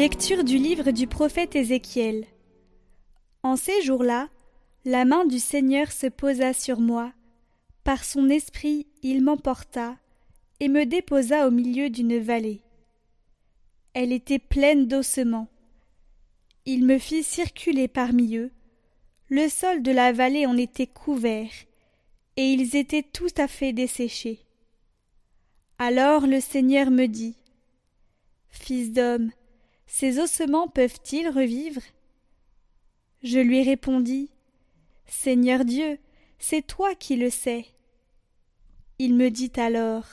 Lecture du livre du prophète Ézéchiel. En ces jours-là, la main du Seigneur se posa sur moi. Par son esprit, il m'emporta et me déposa au milieu d'une vallée. Elle était pleine d'ossements. Il me fit circuler parmi eux. Le sol de la vallée en était couvert, et ils étaient tout à fait desséchés. Alors le Seigneur me dit Fils d'homme, ces ossements peuvent-ils revivre? Je lui répondis Seigneur Dieu, c'est toi qui le sais. Il me dit alors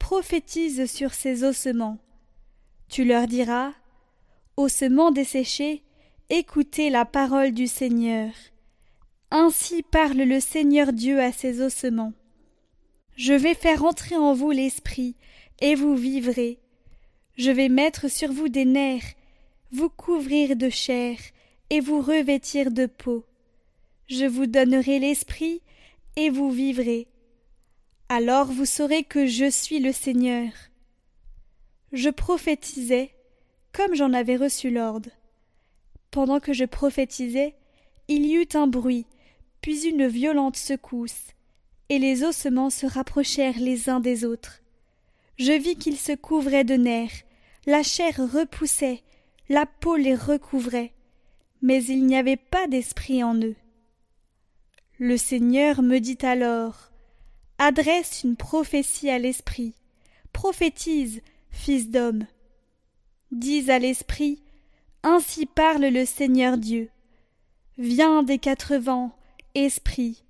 Prophétise sur ces ossements. Tu leur diras Ossements desséchés, écoutez la parole du Seigneur. Ainsi parle le Seigneur Dieu à ces ossements. Je vais faire entrer en vous l'esprit, et vous vivrez. Je vais mettre sur vous des nerfs, vous couvrir de chair, et vous revêtir de peau. Je vous donnerai l'esprit, et vous vivrez. Alors vous saurez que je suis le Seigneur. Je prophétisais, comme j'en avais reçu l'ordre. Pendant que je prophétisais, il y eut un bruit, puis une violente secousse, et les ossements se rapprochèrent les uns des autres. Je vis qu'ils se couvraient de nerfs, la chair repoussait, la peau les recouvrait, mais il n'y avait pas d'esprit en eux. Le Seigneur me dit alors Adresse une prophétie à l'esprit, prophétise, fils d'homme. Dis à l'esprit Ainsi parle le Seigneur Dieu. Viens des quatre vents, esprit,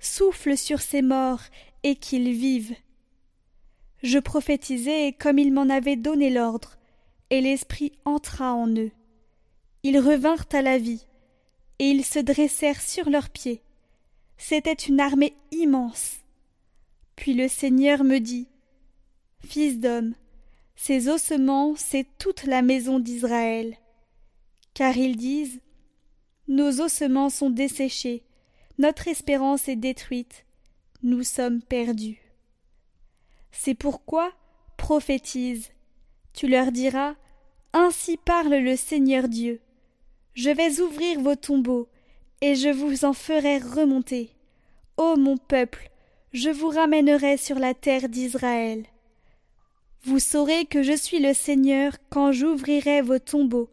souffle sur ces morts et qu'ils vivent. Je prophétisai comme il m'en avait donné l'ordre, et l'Esprit entra en eux. Ils revinrent à la vie, et ils se dressèrent sur leurs pieds. C'était une armée immense. Puis le Seigneur me dit Fils d'homme, ces ossements, c'est toute la maison d'Israël. Car ils disent Nos ossements sont desséchés, notre espérance est détruite, nous sommes perdus. C'est pourquoi prophétise tu leur diras Ainsi parle le Seigneur Dieu. Je vais ouvrir vos tombeaux, et je vous en ferai remonter. Ô mon peuple, je vous ramènerai sur la terre d'Israël. Vous saurez que je suis le Seigneur quand j'ouvrirai vos tombeaux,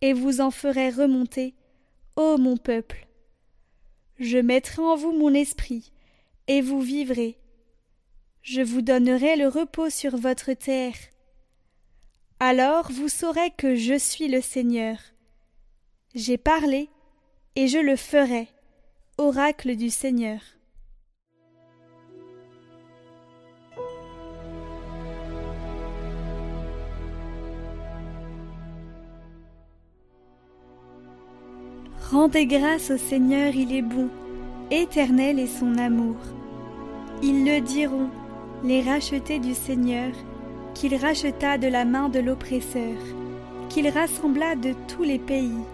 et vous en ferai remonter, ô mon peuple. Je mettrai en vous mon esprit, et vous vivrez. Je vous donnerai le repos sur votre terre, alors vous saurez que je suis le Seigneur. J'ai parlé, et je le ferai. Oracle du Seigneur. Rendez grâce au Seigneur, il est bon, éternel est son amour. Ils le diront, les rachetés du Seigneur, qu'il racheta de la main de l'oppresseur, qu'il rassembla de tous les pays,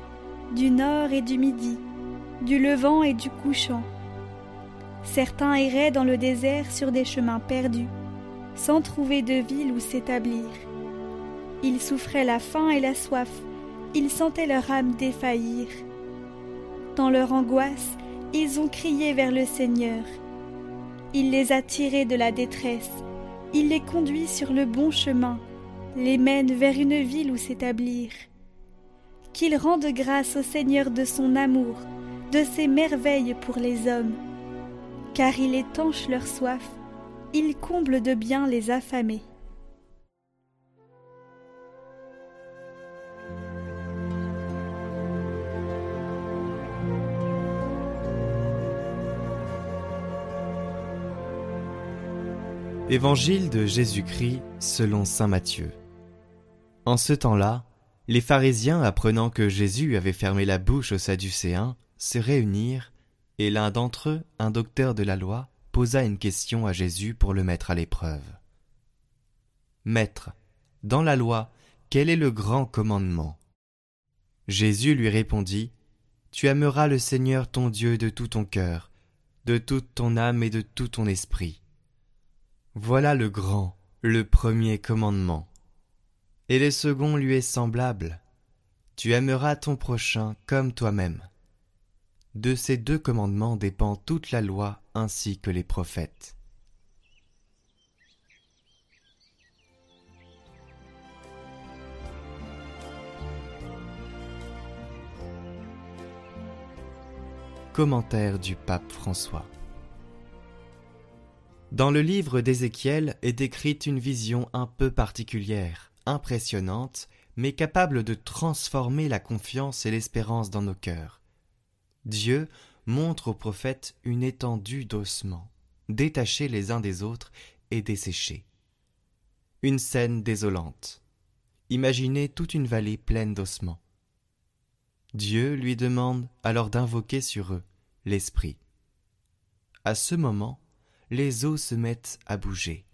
du nord et du midi, du levant et du couchant. Certains erraient dans le désert sur des chemins perdus, sans trouver de ville où s'établir. Ils souffraient la faim et la soif, ils sentaient leur âme défaillir. Dans leur angoisse, ils ont crié vers le Seigneur. Il les a tirés de la détresse il les conduit sur le bon chemin, les mène vers une ville où s'établir. Qu'il rende grâce au Seigneur de son amour, de ses merveilles pour les hommes, car il étanche leur soif, il comble de bien les affamés. Évangile de Jésus-Christ selon Saint Matthieu. En ce temps-là, les pharisiens, apprenant que Jésus avait fermé la bouche aux Sadducéens, se réunirent, et l'un d'entre eux, un docteur de la loi, posa une question à Jésus pour le mettre à l'épreuve. Maître, dans la loi, quel est le grand commandement? Jésus lui répondit, Tu aimeras le Seigneur ton Dieu de tout ton cœur, de toute ton âme et de tout ton esprit voilà le grand, le premier commandement. Et le second lui est semblable. Tu aimeras ton prochain comme toi-même. De ces deux commandements dépend toute la loi ainsi que les prophètes. Commentaire du pape François Dans le livre d'Ézéchiel est décrite une vision un peu particulière, impressionnante, mais capable de transformer la confiance et l'espérance dans nos cœurs. Dieu montre au prophète une étendue d'ossements, détachés les uns des autres et desséchés. Une scène désolante. Imaginez toute une vallée pleine d'ossements. Dieu lui demande alors d'invoquer sur eux l'Esprit. À ce moment, les os se mettent à bouger,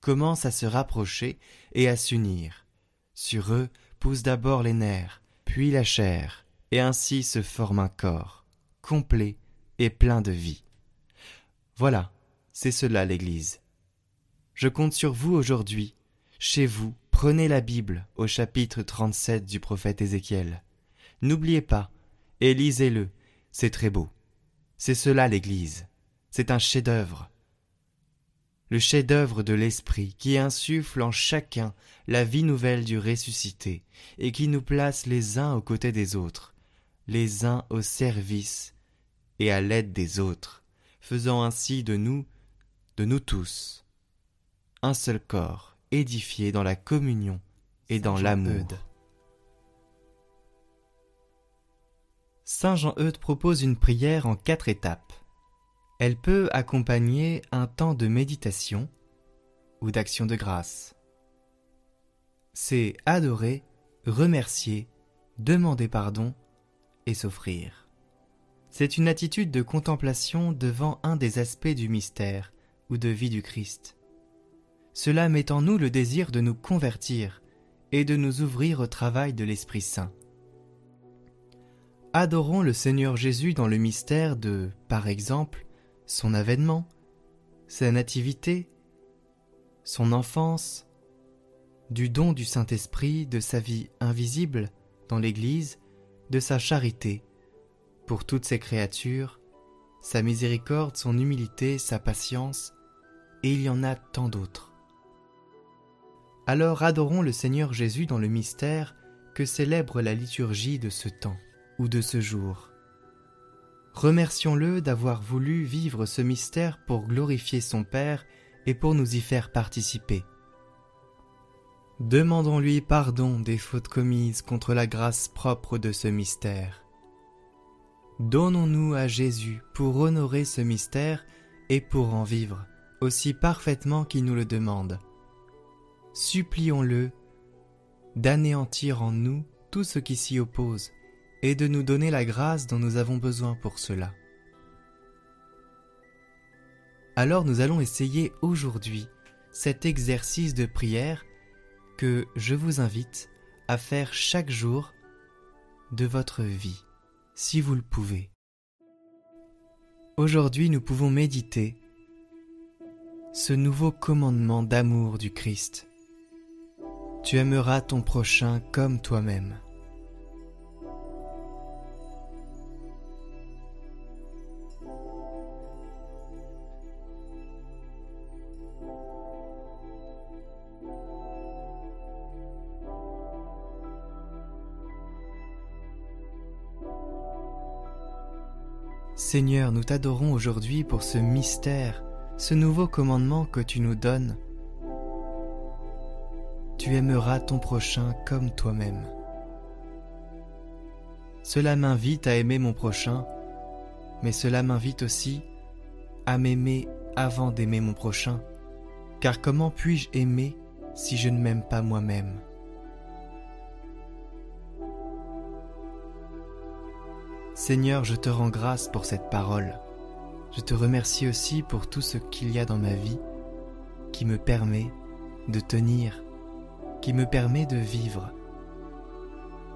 commencent à se rapprocher et à s'unir. Sur eux poussent d'abord les nerfs, puis la chair, et ainsi se forme un corps complet et plein de vie. Voilà, c'est cela l'Église. Je compte sur vous aujourd'hui. Chez vous, prenez la Bible au chapitre 37 du prophète Ézéchiel. N'oubliez pas, et lisez-le, c'est très beau. C'est cela l'Église. C'est un chef-d'œuvre. Le chef-d'œuvre de l'Esprit qui insuffle en chacun la vie nouvelle du ressuscité et qui nous place les uns aux côtés des autres, les uns au service et à l'aide des autres, faisant ainsi de nous, de nous tous, un seul corps, édifié dans la communion et dans l'amour. Saint Jean-Eudes propose une prière en quatre étapes. Elle peut accompagner un temps de méditation ou d'action de grâce. C'est adorer, remercier, demander pardon et s'offrir. C'est une attitude de contemplation devant un des aspects du mystère ou de vie du Christ. Cela met en nous le désir de nous convertir et de nous ouvrir au travail de l'Esprit Saint. Adorons le Seigneur Jésus dans le mystère de, par exemple, son avènement, sa nativité, son enfance, du don du Saint-Esprit, de sa vie invisible dans l'Église, de sa charité, pour toutes ces créatures, sa miséricorde, son humilité, sa patience, et il y en a tant d'autres. Alors adorons le Seigneur Jésus dans le mystère que célèbre la liturgie de ce temps ou de ce jour. Remercions-le d'avoir voulu vivre ce mystère pour glorifier son Père et pour nous y faire participer. Demandons-lui pardon des fautes commises contre la grâce propre de ce mystère. Donnons-nous à Jésus pour honorer ce mystère et pour en vivre, aussi parfaitement qu'il nous le demande. Supplions-le d'anéantir en nous tout ce qui s'y oppose et de nous donner la grâce dont nous avons besoin pour cela. Alors nous allons essayer aujourd'hui cet exercice de prière que je vous invite à faire chaque jour de votre vie si vous le pouvez. Aujourd'hui nous pouvons méditer ce nouveau commandement d'amour du Christ. Tu aimeras ton prochain comme toi-même. Seigneur, nous t'adorons aujourd'hui pour ce mystère, ce nouveau commandement que tu nous donnes. Tu aimeras ton prochain comme toi-même. Cela m'invite à aimer mon prochain, mais cela m'invite aussi à m'aimer avant d'aimer mon prochain, car comment puis-je aimer si je ne m'aime pas moi-même? Seigneur, je te rends grâce pour cette parole. Je te remercie aussi pour tout ce qu'il y a dans ma vie qui me permet de tenir, qui me permet de vivre.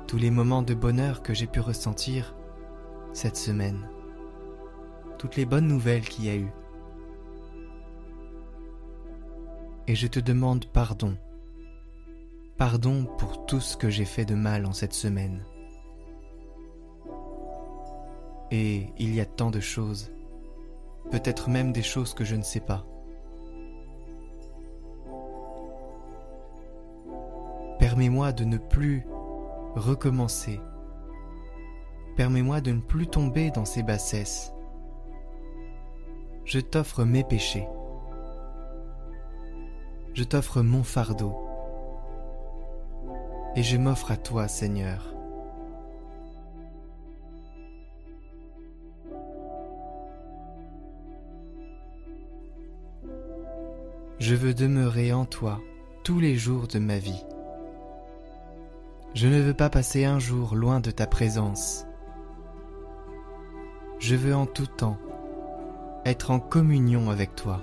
Tous les moments de bonheur que j'ai pu ressentir cette semaine, toutes les bonnes nouvelles qu'il y a eu. Et je te demande pardon. Pardon pour tout ce que j'ai fait de mal en cette semaine Et il y a tant de choses, peut-être même des choses que je ne sais pas. Permets-moi de ne plus recommencer. Permets-moi de ne plus tomber dans ces bassesses. Je t'offre mes péchés. Je t'offre mon fardeau. Et je m'offre à toi, Seigneur. Je veux demeurer en toi tous les jours de ma vie. Je ne veux pas passer un jour loin de ta présence. Je veux en tout temps être en communion avec toi.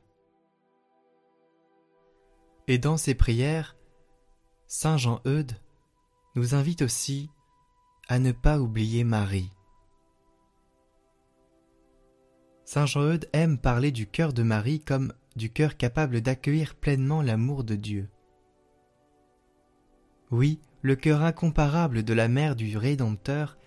Et dans ces prières, Saint Jean-Eudes nous invite aussi à ne pas oublier Marie. Saint Jean-Eudes aime parler du cœur de Marie comme du cœur capable d'accueillir pleinement l'amour de Dieu. Oui, le cœur incomparable de la mère du Rédempteur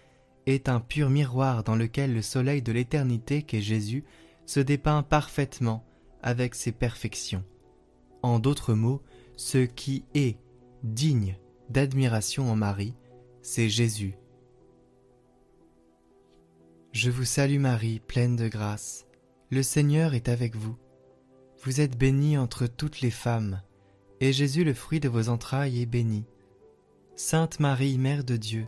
est un pur miroir dans lequel le soleil de l'éternité qu'est Jésus se dépeint parfaitement avec ses perfections. En d'autres mots, ce qui est digne d'admiration en Marie, c'est Jésus, je vous salue Marie, pleine de grâce. Le Seigneur est avec vous. Vous êtes bénie entre toutes les femmes, et Jésus, le fruit de vos entrailles, est béni. Sainte Marie, Mère de Dieu,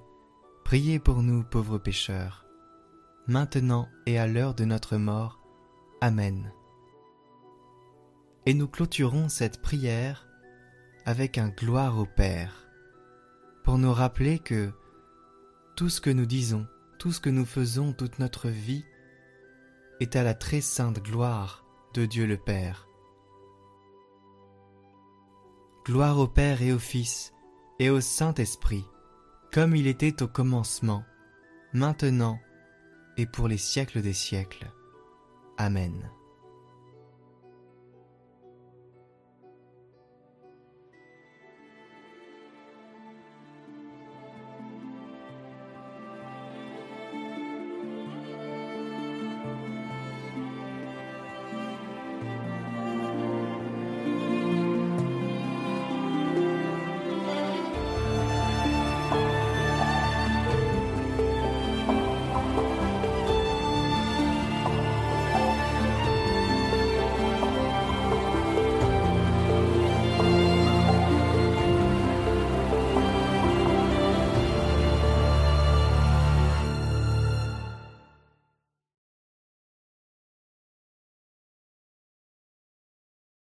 priez pour nous pauvres pécheurs, maintenant et à l'heure de notre mort. Amen. Et nous clôturons cette prière avec un gloire au Père, pour nous rappeler que tout ce que nous disons, tout ce que nous faisons toute notre vie est à la très sainte gloire de Dieu le Père. Gloire au Père et au Fils et au Saint-Esprit, comme il était au commencement, maintenant et pour les siècles des siècles. Amen.